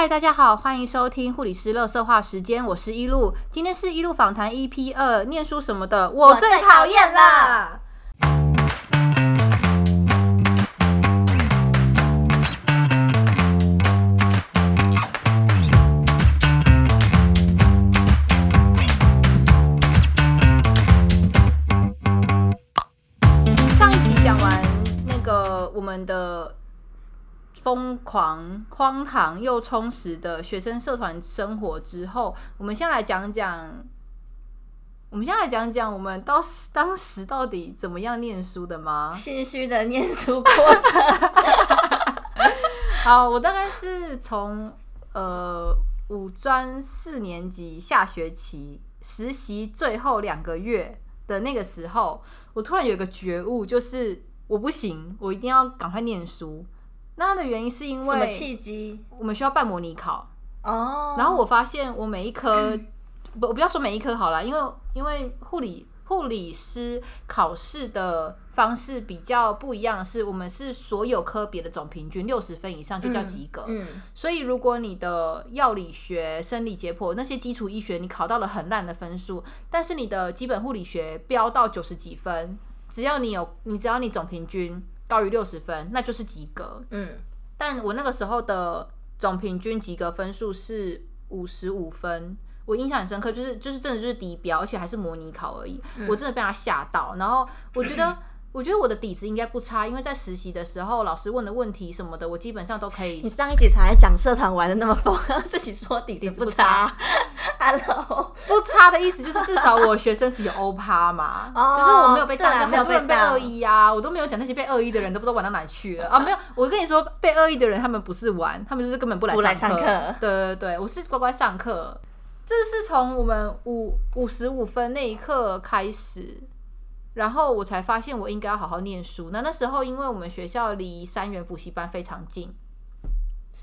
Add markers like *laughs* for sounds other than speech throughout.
嗨，大家好，欢迎收听护理师乐色话时间，我是一路，今天是一路访谈 EP 二，念书什么的，我最讨厌了。上一集讲完那个我们的疯狂、荒唐又充实的学生社团生活之后，我们先来讲讲，我们先来讲讲我们当时当时到底怎么样念书的吗？心虚的念书过程，*laughs* 好，我大概是从呃五专四年级下学期实习最后两个月的那个时候，我突然有一个觉悟，就是我不行，我一定要赶快念书。那它的原因是因什么为契机？我们需要办模拟考，哦，然后我发现我每一科，不，我不要说每一科好了，因为因为护理护理师考试的方式比较不一样，是我们是所有科别的总平均六十分以上就叫及格。嗯，所以如果你的药理学、生理解剖那些基础医学你考到了很烂的分数，但是你的基本护理学飙到九十几分，只要你有你只要你总平均高于六十分，那就是及格。嗯但我那个时候的总平均及格分数是五十五分，我印象很深刻，就是就是真的就是低标，而且还是模拟考而已，我真的被他吓到。然后我觉得。*clears throat* 我觉得我的底子应该不差，因为在实习的时候，老师问的问题什么的，我基本上都可以你上一集才讲社团玩的那么疯，*laughs* 自己说底子不差。*laughs* Hello，不差的意思就是至少我学生是有欧趴嘛，*laughs* 哦就是我没有被当掉，对啊没有很多人被恶意啊，我都没有讲那些被恶意的人都不知道玩到哪去了。啊，没有，我跟你说被恶意的人他们不是玩，他们就是根本不来上课。对对对，我是乖乖上课，这是从我们五五十五分那一刻开始。然后我才发现我应该要好好念书。那那时候，因为我们学校离三元补习班非常近，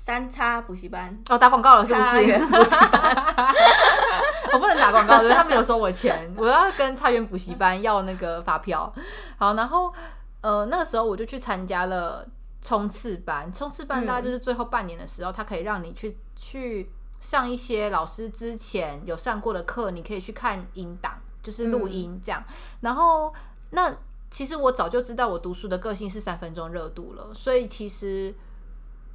三叉补习班，哦，打广告了是不是？补习 *laughs* 我不能打广告，对，他没有收我钱，我要跟差园补习班要那个发票。好，然后呃，那个时候我就去参加了冲刺班，冲刺班大概就是最后半年的时候，它可以让你去去上一些老师之前有上过的课，你可以去看音档，就是录音这样。然后那其实我早就知道我读书的个性是三分钟热度了，所以其实。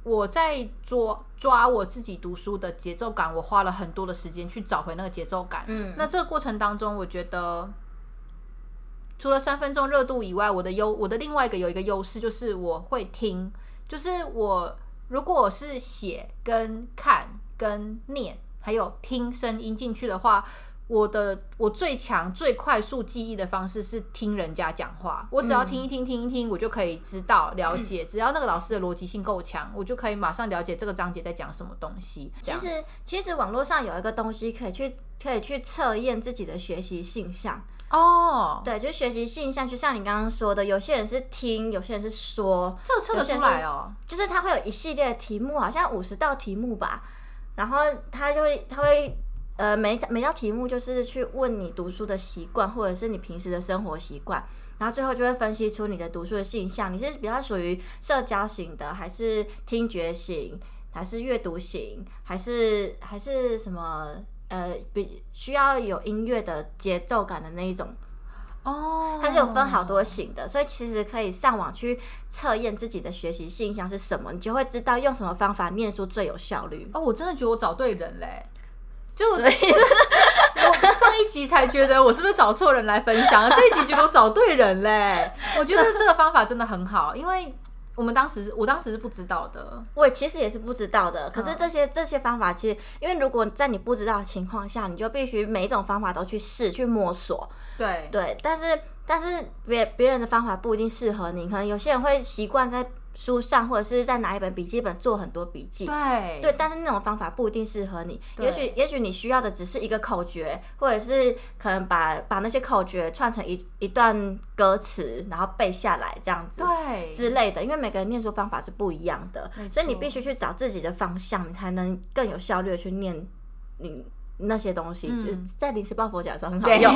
我在抓抓我自己读书的节奏感，我花了很多的时间去找回那个节奏感。嗯那这个过程当中，我觉得除了三分钟热度以外，我的优我的另外一个有一个优势就是我会听，就是我如果我是写跟看跟念，还有听声音进去的话。我的我最强最快速记忆的方式是听人家讲话，我只要听一听听一听，我就可以知道了解。只要那个老师的逻辑性够强，我就可以马上了解这个章节在讲什么东西。其实其实网络上有一个东西可以去可以去测验自己的学习性向。哦，对，就是学习性向，就像你刚刚说的，有些人是听，有些人是说，这个测得出来哦。就是他会有一系列的题目，好像五十道题目吧，然后他就会他会呃每每道题目就是去问你读书的习惯，或者是你平时的生活习惯，然后最后就会分析出你的读书的性向，你是比较属于社交型的，还是听觉型，还是阅读型，还是还是什么？呃，比需要有音乐的节奏感的那一种哦，它是有分好多型的，所以其实可以上网去测验自己的学习性向是什么，你就会知道用什么方法念书最有效率。哦，我真的觉得我找对人嘞。就 *laughs* 我上一集才觉得我是不是找错人来分享，这一集觉得我找对人嘞。*laughs* 我觉得这个方法真的很好，因为我们当时我当时是不知道的。我其实也是不知道的，可嗯是这些、这些方法其实，因为如果在你不知道的情况下，你就必须每一种方法都去试、去摸索。对对，但是但是别别人的方法不一定适合你，可能有些人会习惯在书上或者是在拿一本笔记本做很多笔记。对对，但是那种方法不一定适合你。也许也许你需要的只是一个口诀，或者是可能把把那些口诀串成一一段歌词，然后背下来这样子。对之类的，因为每个人念书方法是不一样的，所以你必须去找自己的方向，你才能更有效率的去念你那些东西。就是在临时抱佛脚的时候很好用。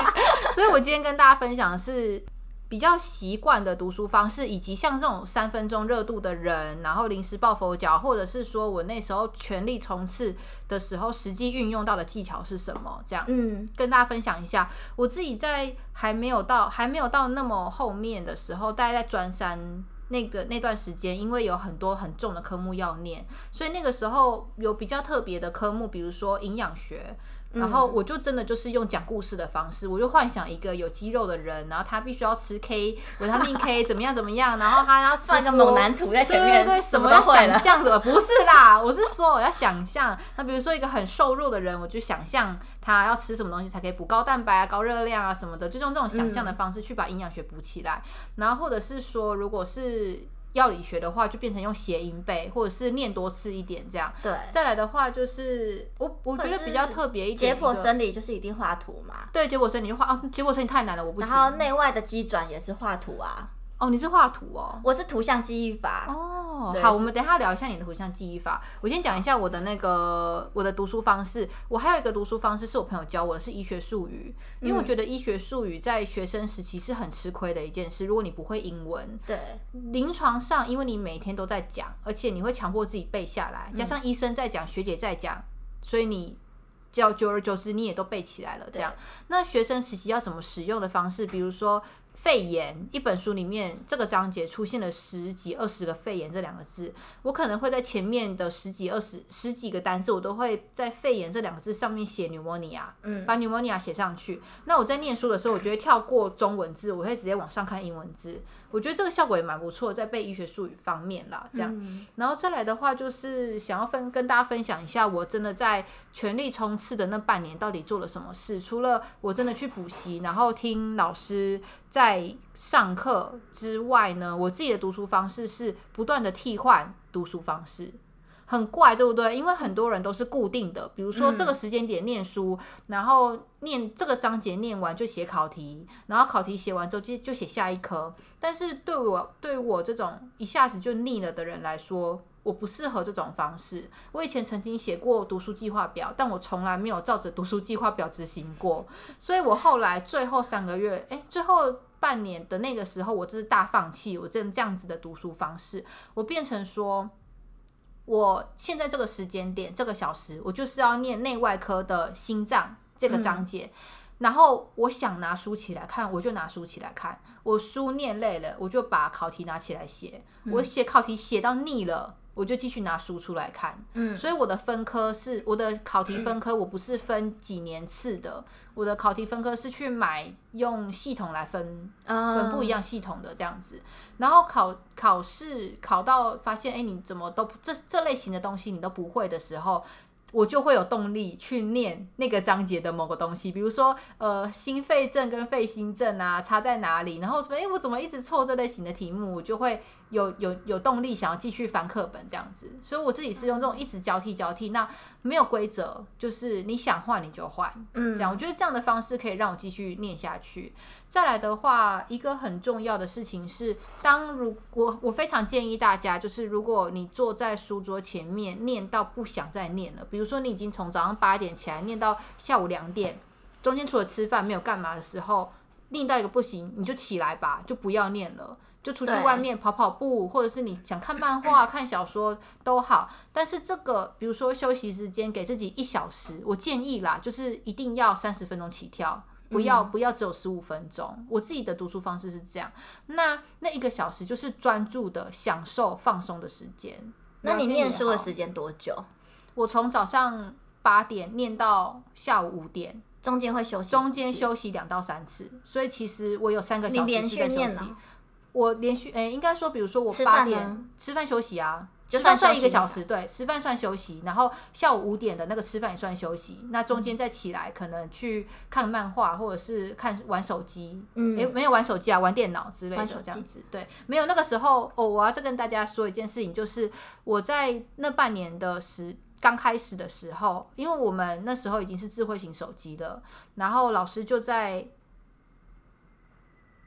*laughs* 所以我今天跟大家分享的是，比较习惯的读书方式，以及像这种三分钟热度的人，然后临时抱佛脚，或者是说我那时候全力冲刺的时候，实际运用到的技巧是什么？这样，嗯，跟大家分享一下。我自己在还没有到还没有到那么后面的时候，大概在专三那个那段时间，因为有很多很重的科目要念，所以那个时候有比较特别的科目，比如说营养学。然后我就真的就是用讲故事的方式，我就幻想一个有肌肉的人，然后他必须要吃 K 维他命 K *laughs* 怎么样怎么样，然后他要吃放个猛男图在前面，对对对，什么要想象什么？*laughs* 不是啦，我是说我要想象。那比如说一个很瘦弱的人，我就想象他要吃什么东西才可以补高蛋白啊、高热量啊什么的，就用这种想象的方式去把营养学补起来。然后或者是说，如果是药理学的话，就变成用谐音背，或者是念多次一点这样。对，再来的话就是我我觉得比较特别一点，解剖生理就是一定画图嘛。对，解剖生理就画啊，解剖生理太难了，我不行。然后内外的机转也是画图啊。哦，你是画图哦，我是图像记忆法哦。好，我们等下聊一下你的图像记忆法。我先讲一下我的那个我的读书方式。我还有一个读书方式是我朋友教我的，是医学术语。因为我觉得医学术语在学生时期是很吃亏的一件事。如果你不会英文，对，临床上因为你每天都在讲，而且你会强迫自己背下来，加上医生在讲，学姐在讲，所以你叫久而久之你也都背起来了。这样，那学生时期要怎么使用的方式？比如说。肺炎一本书里面，这个章节出现了十几二十个肺炎这两个字，我可能会在前面的十几二十十几个单词，我都会在肺炎这两个字上面写 pneumonia，嗯，把 pneumonia 写上去。那我在念书的时候，我觉得跳过中文字，我会直接往上看英文字。我觉得这个效果也蛮不错，在背医学术语方面啦，这样。然后再来的话，就是想要分跟大家分享一下，我真的在全力冲刺的那半年到底做了什么事。除了我真的去补习，然后听老师在上课之外呢，我自己的读书方式是不断的替换读书方式。很怪，对不对？因为很多人都是固定的，比如说这个时间点念书，然后念这个章节念完就写考题，然后考题写完之后就就写下一科。但是对我对我这种一下子就腻了的人来说，我不适合这种方式。我以前曾经写过读书计划表，但我从来没有照着读书计划表执行过。所以我后来最后三个月，哎，最后半年的那个时候，我就是大放弃我这这样子的读书方式，我变成说。我现在这个时间点，这个小时，我就是要念内外科的心脏这个章节，然后我想拿书起来看，我就拿书起来看。我书念累了，我就把考题拿起来写。我写考题写到腻了。我就继续拿书出来看，嗯，所以我的分科是我的考题分科，我不是分几年次的，我的考题分科是去买用系统来分，分不一样系统的这样子，然后考考试考到发现，哎，你怎么都这这类型的东西你都不会的时候。我就会有动力去念那个章节的某个东西，比如说，呃，心肺症跟肺心症啊，差在哪里？然后什么？哎，我怎么一直错这类型的题目？我就会有有有动力想要继续翻课本这样子。所以我自己是用这种一直交替交替，那没有规则，就是你想换你就换，嗯，这样我觉得这样的方式可以让我继续念下去。再来的话，一个很重要的事情是，当如我我非常建议大家，就是如果你坐在书桌前面念到不想再念了，比如说你已经从早上八点起来念到下午两点，中间除了吃饭没有干嘛的时候，念到一个不行，你就起来吧，就不要念了，就出去外面跑跑步，或者是你想看漫画、*clears throat* 看小说都好。但是这个，比如说休息时间给自己一小时，我建议啦，就是一定要三十分钟起跳。不要不要只有十五分钟，我自己的读书方式是这样。那那一个小时就是专注的享受放松的时间。那你念书的时间多久？我从早上八点念到下午五点，中间会休息，中间休息两到三次。所以其实我有三个小时是在休息。我连续诶，应该说，比如说我八点吃饭休息啊。就算算一个小时，对，吃饭算休息，然后下午五点的那个吃饭也算休息，那中间再起来可能去看漫画或者是看玩手机，嗯，诶，没有玩手机啊，玩电脑之类的这样子，对，没有那个时候哦，我要再跟大家说一件事情，就是我在那半年的时刚开始的时候，因为我们那时候已经是智慧型手机了，然后老师就在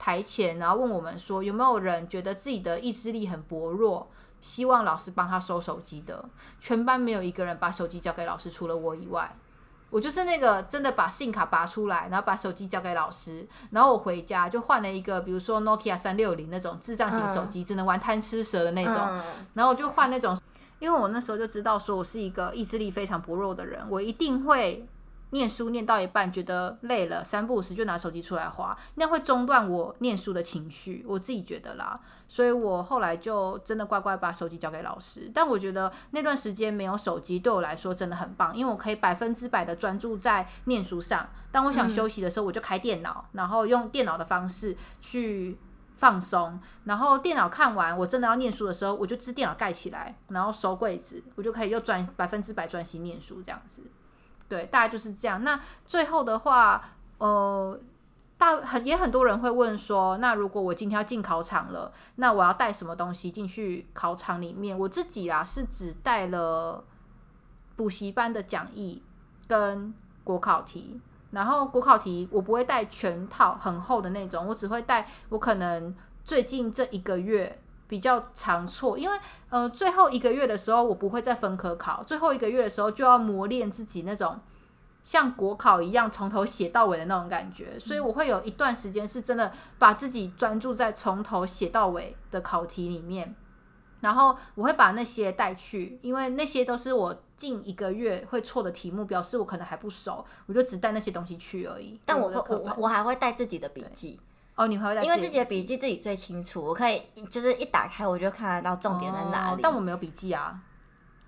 台前，然后问我们说有没有人觉得自己的意志力很薄弱。希望老师帮他收手机的，全班没有一个人把手机交给老师，除了我以外。我就是那个真的把信卡拔出来，然后把手机交给老师，然后我回家就换了一个，比如说 Nokia 三六零那种智障型手机，只能玩贪吃蛇的那种，嗯然后我就换那种，因为我那时候就知道说我是一个意志力非常薄弱的人，我一定会念书念到一半觉得累了，三不五时就拿手机出来划，那样会中断我念书的情绪，我自己觉得啦。所以我后来就真的乖乖把手机交给老师。但我觉得那段时间没有手机对我来说真的很棒，因为我可以百分之百的专注在念书上。当我想休息的时候，我就开电脑，然后用电脑的方式去放松。然后电脑看完，我真的要念书的时候，我就支电脑盖起来，然后收柜子，我就可以又专百分之百专心念书这样子。对，大概就是这样。那最后的话，呃，大很也很多人会问说，那如果我今天要进考场了，那我要带什么东西进去考场里面？我自己啊是只带了补习班的讲义跟国考题，然后国考题我不会带全套很厚的那种，我只会带我可能最近这一个月。比较常错，因为呃，最后一个月的时候我不会再分科考，最后一个月的时候就要磨练自己那种像国考一样从头写到尾的那种感觉，所以我会有一段时间是真的把自己专注在从头写到尾的考题里面，然后我会把那些带去，因为那些都是我近一个月会错的题目，表示我可能还不熟，我就只带那些东西去而已。但我我我还会带自己的笔记，哦，你会带因为自己的笔笔记自己最清楚，我可以就是一打开我就看得到重点在哪里。哦但我没有笔记啊，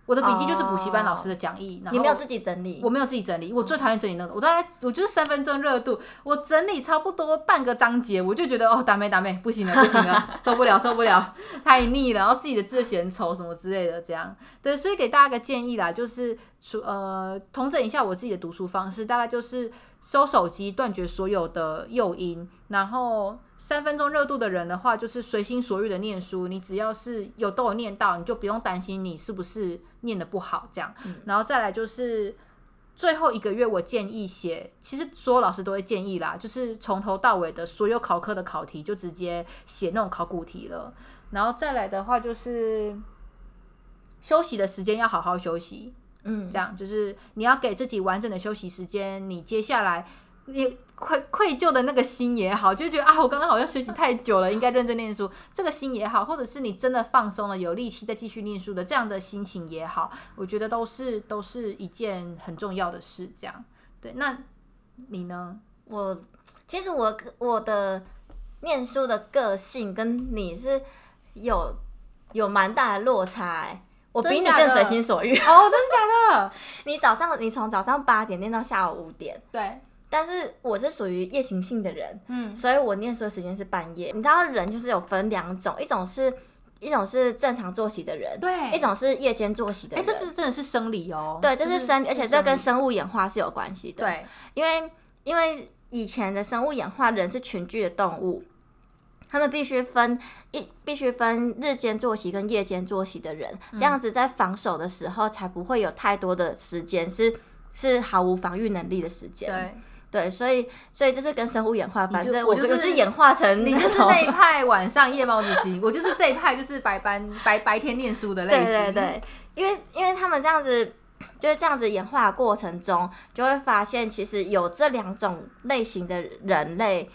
我的笔记就是补习班老师的讲义，然后你没有自己整理，我没有自己整理，我最讨厌整理那个，我大概我就是三分钟热度，我整理差不多半个章节，我就觉得哦，打没打没，不行了不行了，*laughs* 受不了受不了，太腻了，然后自己的字写很丑什么之类的，这样。对，所以给大家个建议啦，就是说呃，统整一下我自己的读书方式，大概就是收手机，断绝所有的诱因，然后三分钟热度的人的话，就是随心所欲的念书，你只要是有都有念到，你就不用担心你是不是念的不好这样，然后再来就是。最后一个月，我建议写，其实所有老师都会建议啦，就是从头到尾的所有考科的考题就直接写那种考古题了。然后再来的话，就是休息的时间要好好休息，嗯，这样就是你要给自己完整的休息时间。你接下来你愧愧疚的那个心也好，就觉得啊，我刚刚好像学习太久了，应该认真念书。这个心也好，或者是你真的放松了，有力气再继续念书的这样的心情也好，我觉得都是都是一件很重要的事。这样对，那你呢？我其实我我的念书的个性跟你是有有蛮大的落差、欸，我比你更随心所欲。哦，真的假的？*laughs* 你早上你从早上八点念到下午五点，对，但是我是属于夜行性的人，嗯，所以我念书的时间是半夜。你知道人就是有分两种，一种是一种是正常作息的人，对一种是夜间作息的哎、人。这是真的是生理哦，对，这是生，而且这跟生生物演化是有关系的。对，因为因为以前的生物演化，人是群居的动物，他们必须分一必须分日间作息跟夜间作息的人，嗯这样子在防守的时候才不会有太多的时间是是毫无防御能力的时间。对，对，所以所以这是跟生物演化，反正我我就是是演化成你就是那一派晚上夜猫子型，我就是这一派就是白班白白天念书的类对型。对对，因为因为他们这样子。就是这样子演化的过程中，就会发现其实有这两种类型的人类，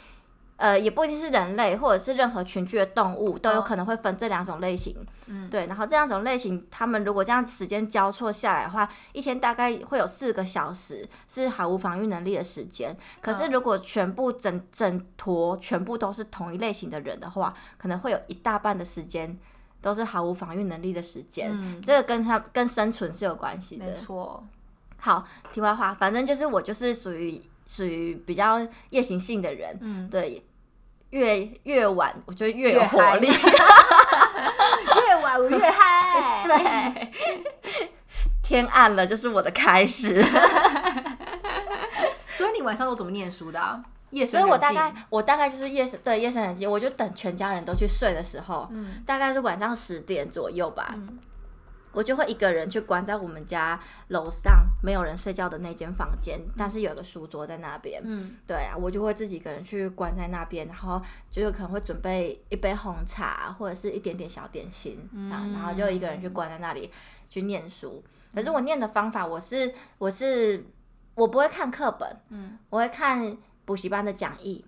呃，也不一定是人类，或者是任何群居的动物，都有哦可能会分这两种类型。嗯，对。然后这两种类型，他们如果这样时间交错下来的话，一天大概会有四个小时是毫无防御能力的时间。可是嗯如果全部整整坨全部都是同一类型的人的话，可能会有一大半的时间都是毫无防御能力的时间。嗯，这个跟他跟生存是有关系的没。错。好，题外话，反正就是我就是属于属于比较夜行性的人，嗯，对，越越晚我觉得越有活力，*laughs* 越晚我越嗨。*laughs* 对，天暗了就是我的开始，*laughs* 所以你晚上都怎么念书的、啊？夜所深所以我大概我大概就是夜深对夜深人静，我就等全家人都去睡的时候，嗯大概是晚上十点左右吧。嗯我就会一个人去关在我们家楼上没有人睡觉的那间房间，但是有个书桌在那边。嗯对啊，我就会自己一个人去关在那边，然后就有可能会准备一杯红茶或者是一点点小点心、啊，然后就一个人去关在那里去念书。可是我念的方法，我是我是我不会看课本，嗯，我会看补习班的讲义。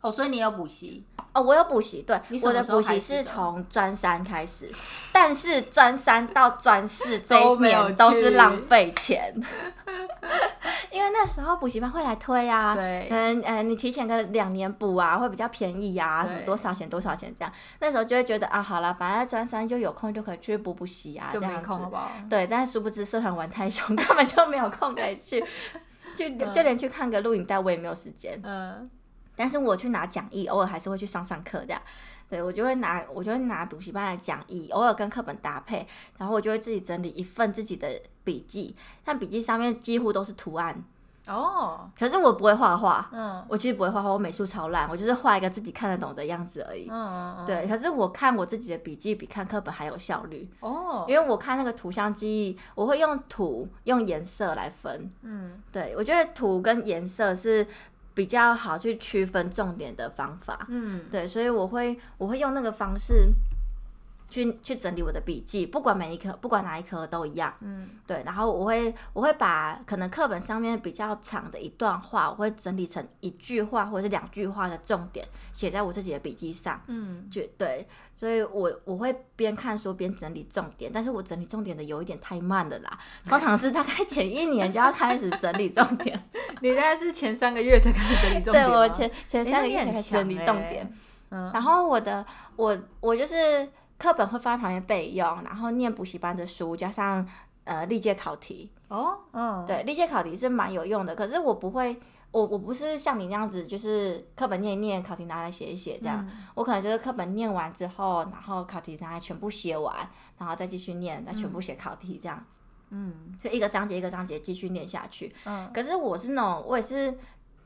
哦，所以你有补习？哦，我有补习，对，我的补习是从专三开始，但是专三到专四 *laughs* 这一年都是浪费钱，*laughs* 因为那时候补习班会来推啊，对，嗯嗯，你提前个两年补啊，会比较便宜啊，什么多少钱多少钱这样，那时候就会觉得啊，好了，反正专三就有空就可以去补补习啊，就没空好不好？对，但是殊不知社团玩太凶，*laughs* 根本就没有空可以去，就就连去看个录影带我也没有时间，嗯。但是我去拿讲义，偶尔还是会去上上课的。对我就会拿，我就会拿补习班的讲义，偶尔跟课本搭配，然后我就会自己整理一份自己的笔记。但笔记上面几乎都是图案哦。可是我不会画画，嗯，我其实不会画画，我美术超烂，我就是画一个自己看得懂的样子而已。嗯嗯对，可是我看我自己的笔记比看课本还有效率哦，因为我看那个图像记忆，我会用图用颜色来分。嗯，对我觉得图跟颜色是。比较好去区分重点的方法，嗯，对，所以我会我会用那个方式去去整理我的笔记，不管每一科，不管哪一科都一样，嗯，对，然后我会我会把可能课本上面比较长的一段话，我会整理成一句话或者是两句话的重点，写在我自己的笔记上，嗯，就对。所以我我会边看书边整理重点，但是我整理重点的有一点太慢了啦。通常是大概前一年就要开始整理重点，*laughs* 你大概是前三个月才开始整理重点 *laughs* 对我前前三个月开始整理重点。嗯，然后我的我我就是课本会放在旁边备用，然后念补习班的书，加上呃历届考题。哦，嗯，对，历届考题是蛮有用的，可是我不会。我我不是像你那样子，就是课本念一念，考题拿来写一写这样。我可能就是课本念完之后，然后考题拿来全部写完，然后再继续念，再全部写考题这样。嗯，就一个章节一个章节继续念下去。嗯，可是我是那种，我也是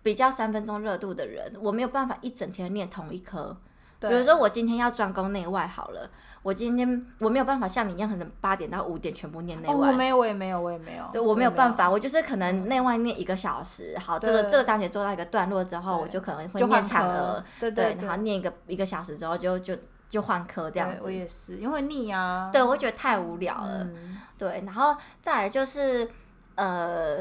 比较三分钟热度的人，我没有办法一整天念同一科。比如说我今天要专攻内外好了。我今天我没有办法像你一样，可能八点到五点全部念内外。我没有，我也没有，我也没有。对，我没有办法，我就是可能内外念一个小时。好，这个这个章节做到一个段落之后，我就可能会念产儿，对对，然后念一个一个小时之后，就就就换科这样子。我也是，因为腻啊。对，我觉得太无聊了。对，然后再来就是呃，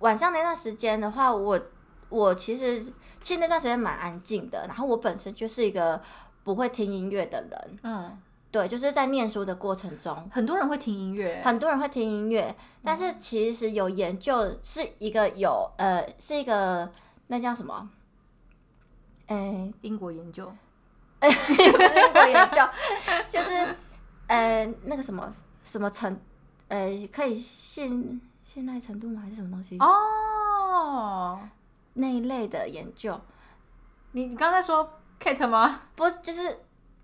晚上那段时间的话，我我其实其实那段时间蛮安静的，然后我本身就是一个。不会听音乐的人，嗯，对，就是在念书的过程中，很多人会听音乐，很多人会听音乐，但是其实有研究是一个有呃，是一个那叫什么？哎，英国研究，*laughs* 英国研究就是呃那个什么什么程，呃，可以信信赖程度吗？还是什么东西？哦，那一类的研究，你你刚才说。Kate 吗？不是，就是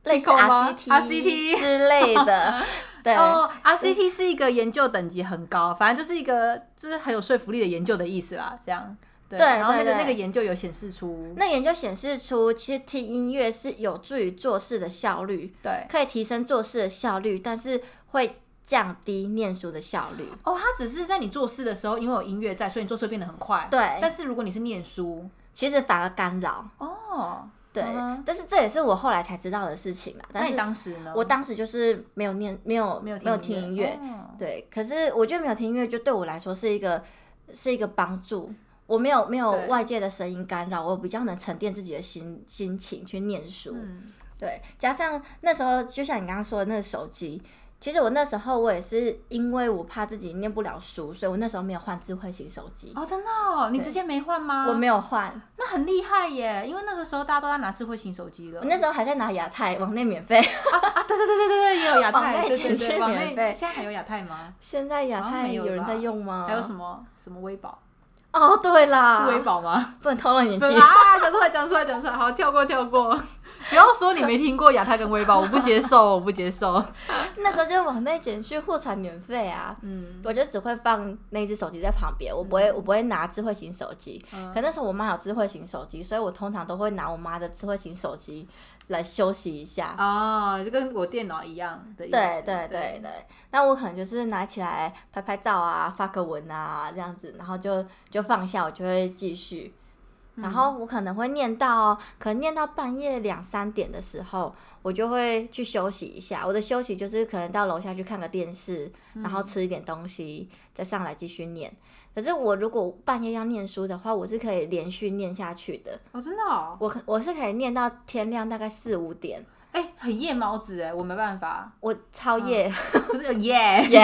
类似 RCT 之类的。*laughs* 对哦，RCT 是一个研究等级很高，反正就是一个就是很有说服力的研究的意思啦。这样对，然后那个那个研究有显示出，那研究显示出，其实听音乐是有助于做事的效率，对，可以提升做事的效率，但是会降低念书的效率。哦，它只是在你做事的时候，因为有音乐在，所以你做事变得很快。对，但是如果你是念书，其实反而干扰。哦。对，但是这也是我后来才知道的事情啦。但是当时呢？我当时就是没有念，没有没有没有听音乐。对，可是我觉得没有听音乐，就对我来说是一个是一个帮助。我没有没有外界的声音干扰，我比较能沉淀自己的心心情去念书。对，加上那时候就像你刚刚说的那个手机。其实我那时候我也是因为我怕自己念不了书，所以我那时候没有换智慧型手机。哦，真的？哦，你直接没换吗？我没有换，那很厉害耶！因为那个时候大家都在拿智慧型手机了。我那时候还在拿亚太，往内免费。啊啊！对对对对对对，也有亚太，对对对，往内现在还有亚太吗？现在亚太有人在用吗？还有什么什么微保？哦，对啦，是微保吗？不能透露年纪啊！讲出来，讲出来，讲出来，好，跳过，跳过。不要说你没听过亚太跟微保，我不接受，我不接受。那时候就往内减去货产免费啊，嗯，我就只会放那只手机在旁边，我不会，我不会拿智慧型手机。可那时候我妈有智慧型手机，所以我通常都会拿我妈的智慧型手机来休息一下。哦，就跟我电脑一样的意思。对对对对，那我可能就是拿起来拍拍照啊，发个文啊这样子，然后就就放下，我就会继续。然后我可能会念到，可能念到半夜两三点的时候，我就会去休息一下。我的休息就是可能到楼下去看个电视，然后吃一点东西，再上来继续念。可是我如果半夜要念书的话，我是可以连续念下去的。哦，真的哦，我可我是可以念到天亮，大概四五点。哎、很夜猫子哎，我没办法，我超夜，*laughs* 不是夜夜！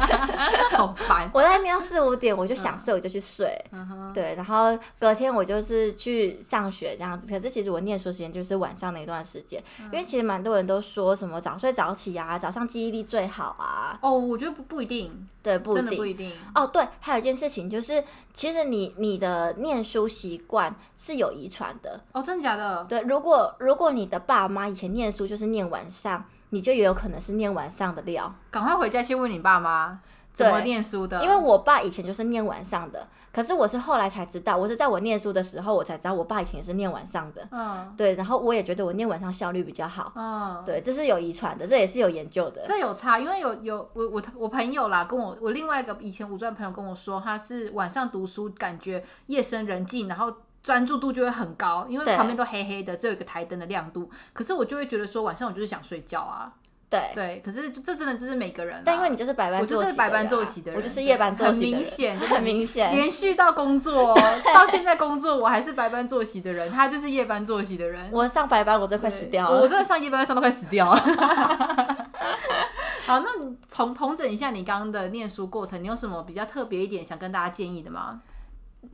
*laughs* 好烦。我在喵四五点，我就想睡，我就去睡。嗯，对，然后隔天我就是去上学这样子。可是其实我念书时间就是晚上那段时间，嗯因为其实蛮多人都说什么早睡早起啊，早上记忆力最好啊。哦，我觉得不不一定，对，不一定不。一定。哦，对，还有一件事情就是，其实你你的念书习惯是有遗传的。哦，真的假的？对，如果如果你的爸妈以前念书就是念晚上，你就也有可能是念晚上的料。赶快回家去问你爸妈怎么念书的，因为我爸以前就是念晚上的，可是我是后来才知道，我是在我念书的时候，我才知道我爸以前也是念晚上的。嗯对，然后我也觉得我念晚上效率比较好。嗯，对，这是有遗传的，这也是有研究的。这有差，因为有有我我我朋友啦，跟我我另外一个以前五专朋友跟我说，他是晚上读书，感觉夜深人静，然后专注度就会很高，因为旁边都黑黑的，只有一个台灯的亮度。可是我就会觉得说，晚上我就是想睡觉啊，对，对。可是这真的就是每个人啦，但因为你就是白班我就是白班作息的人，我就是夜班作息的人，很明显，很明显。连续到工作 *laughs* 到现在工作，我还是白班作息的人，他就是夜班作息的人。我上白班，我真的快死掉了。我真的上夜班上到快死掉了。*laughs* 好，那你从统整一下你刚刚的念书过程，你有什么比较特别一点想跟大家建议的吗？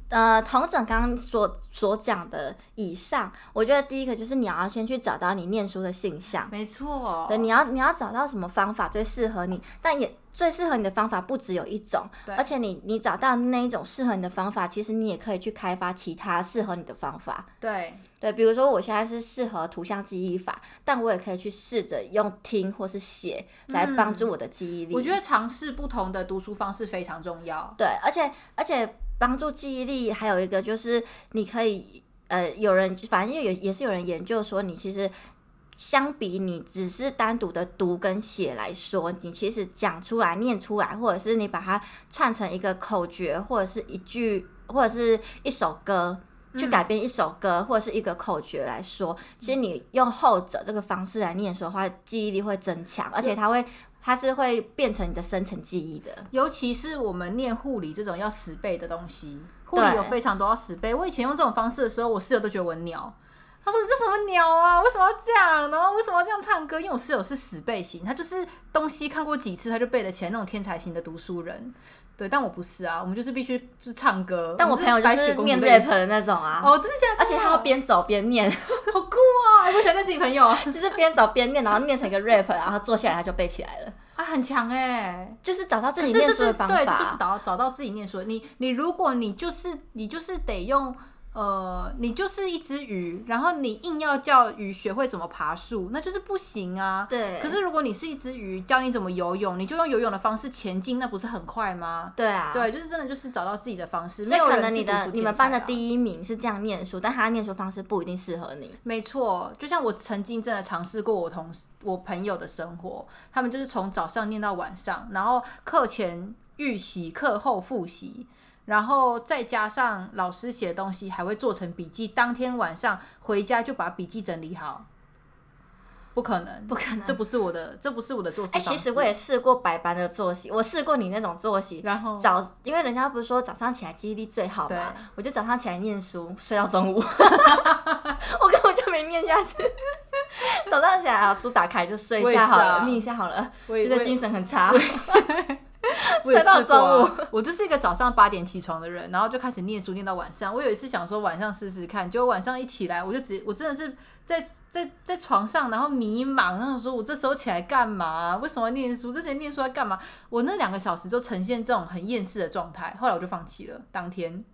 呃，同整刚刚所所讲的以上，我觉得第一个就是你要先去找到你念书的性向。没错，对，你要你要找到什么方法最适合你，但也最适合你的方法不只有一种，对而且你你找到那一种适合你的方法，其实你也可以去开发其他适合你的方法。对对，比如说我现在是适合图像记忆法，但我也可以去试着用听或是写来帮助我的记忆力。我觉得尝试不同的读书方式非常重要。对，而且而且帮助记忆力还有一个就是你可以呃，有人反正也也是有人研究说，你其实相比你只是单独的读跟写来说，你其实讲出来、念出来，或者是你把它串成一个口诀，或者是一句，或者是一首歌。去改编一首歌或者是一个口诀来说，其实你用后者这个方式来念说的话，记忆力会增强，而且它会，它是会变成你的深层记忆的。尤其是我们念护理这种要死背的东西，护理有非常多要死背。我以前用这种方式的时候，我室友都觉得我鸟。他说：“你这什么鸟啊？为什么要这样？然后为什么要这样唱歌？因为我室友是死背型，他就是东西看过几次他就背得起来那种天才型的读书人。对，但我不是啊，我们就是必须就是唱歌。但我朋友就是念 rap 的那种啊，哦，真的假的？而且他要边走边念，*laughs* 好酷啊！我想跟自己朋友啊，*laughs* 就是边找边念，然后念成一个 rap，然后坐下来他就背起来了，啊很强哎、就是找到自己念书的方对，就是法。找找到自己念书的。你你如果你就是你就是得用呃，你就是一只鱼，然后你硬要叫鱼学会怎么爬树，那就是不行啊。对，可是如果你是一只鱼，教你怎么游泳，你就用游泳的方式前进，那不是很快吗？对啊，对，就是真的就是找到自己的方式。所以可能你的你们班的第一名是这样念书，但他的念书方式不一定适合你。没错，就像我曾经真的尝试过我同、我朋友的生活，他们就是从早上念到晚上，然后课前预习、课后复习，然后再加上老师写的东西还会做成笔记，当天晚上回家就把笔记整理好。不可能，不可能这不是我的，这不是我的作息哎。其实我也试过白班的作息，我试过你那种作息。然后早，因为人家不是说早上起来记忆力最好对嘛，我就早上起来念书，睡到中午，*laughs* 我根本就没念下去。早上起来把，书打开就睡一下好了，啊眯一下好了，觉得精神很差。*laughs* *laughs* 我也睡到中午 *laughs* 我就是一个早上八点起床的人，然后就开始念书念到晚上。我有一次想说晚上试试看，结果晚上一起来，我就直我真的是在在在床上，然后迷茫，然后说我这时候起来干嘛？为什么要念书？之前念书要干嘛？我那两个小时就呈现这种很厌世的状态，后来我就放弃了。当天，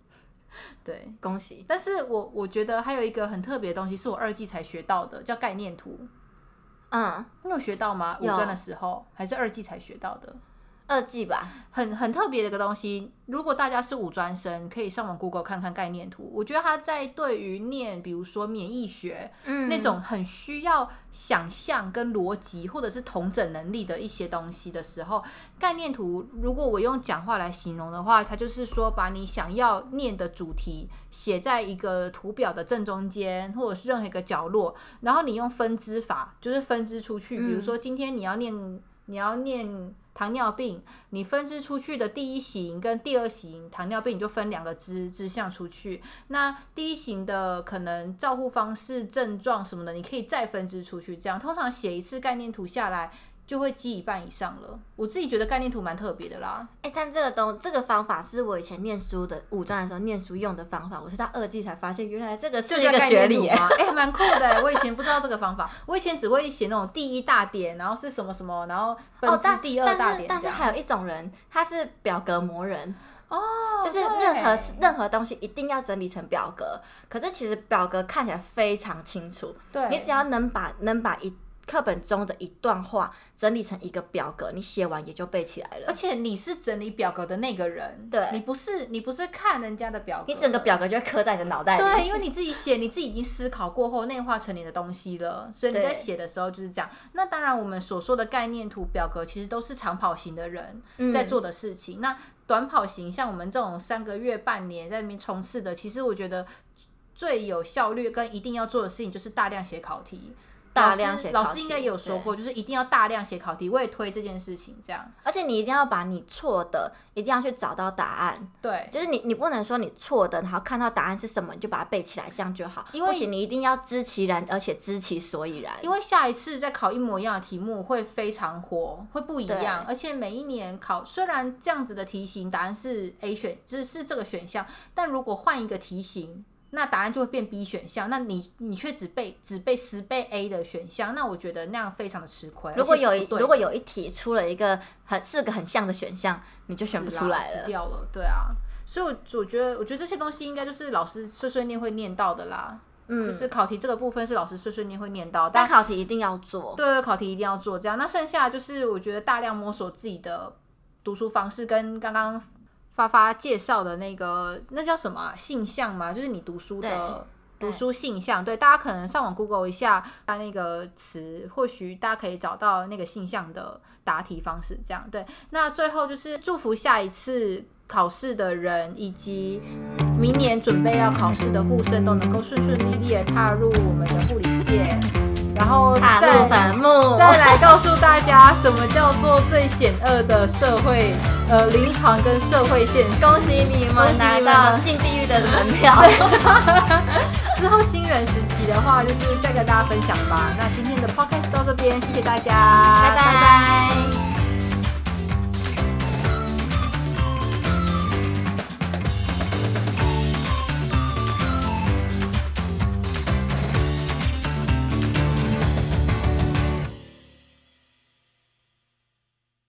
对，恭喜！但是我我觉得还有一个很特别的东西是我二季才学到的，叫概念图。嗯，你有学到吗？五有专的时候还是二季才学到的？二季吧，很很特别的一个东西。如果大家是五专生，可以上网 Google 看看概念图。我觉得它在对于念，比如说免疫学，嗯那种很需要想象跟逻辑或者是同整能力的一些东西的时候，概念图，如果我用讲话来形容的话，它就是说把你想要念的主题写在一个图表的正中间，或者是任何一个角落，然后你用分支法，就是分支出去。比如说今天你要念，你要念。糖尿病，你分支出去的第一型跟第二型糖尿病，你就分两个支支向出去。那第一型的可能照护方式、症状什么的，你可以再分支出去。这样通常写一次概念图下来，就会记一半以上了。我自己觉得概念图蛮特别的啦。哎、但这个东这个方法是我以前念书的五专的时候念书用的方法，我是到二季才发现，原来这个是概一个学理耶。吗哎，蛮、酷的。我以前不知道这个方法，我以前只会写那种第一大点，然后是什么什么，然后分哦，支第二大点。但是还有一种人，他是表格魔人，哦，就是任何任何东西一定要整理成表格。可是其实表格看起来非常清楚，对你只要能把能把一课本中的一段话整理成一个表格，你写完也就背起来了而。且你是整理表格的那个人，对你不是你不是看人家的表格，你整个表格就会刻在你的脑袋里。对，因为你自己写，你自己已经思考过后内化成你的东西了，所以你在写的时候就是这样。那当然，我们所说的概念图表格其实都是长跑型的人嗯在做的事情。那短跑型，像我们这种三个月、半年在那边冲刺的，其实我觉得最有效率跟一定要做的事情就是大量写考题。大量写老师老师应该也有说过，就是一定要大量写考题，我也推这件事情。这样而且你一定要把你错的，一定要去找到答案。对，就是你，你不能说你错的，然后看到答案是什么，你就把它背起来，这样就好。因为你一定要知其然，而且知其所以然。因为下一次再考一模一样的题目会非常火，会不一样，而且每一年考虽然这样子的题型答案是 A 选，只是这个选项，但如果换一个题型，那答案就会变 B 选项，那你你却只背只背十倍 A 的选项，那我觉得那样非常的吃亏。如果有如果有一题出了一个很四个很像的选项，你就选不出来了。死掉了，对啊。所以我，我觉得，我觉得这些东西应该就是老师碎碎念会念到的啦。嗯就是考题这个部分是老师碎碎念会念到，但但考题一定要做。对，考题一定要做这样。那剩下就是我觉得大量摸索自己的读书方式，跟刚刚发发介绍的那个那叫什么啊、性向嘛，就是你读书的读书性向。对，大家可能上网 Google 一下它那个词，或许大家可以找到那个性向的答题方式。这样对。那最后就是祝福下一次。考试的人以及明年准备要考试的护生都能够顺顺利利的踏入我们的护理界，然后踏再再来告诉大家什么叫做最险恶的社会呃临床跟社会现实。恭喜你们恭喜拿到进地狱的门票。*laughs* 之后新人时期的话，就是再跟大家分享吧。那今天的 podcast 到这边，谢谢大家，拜拜。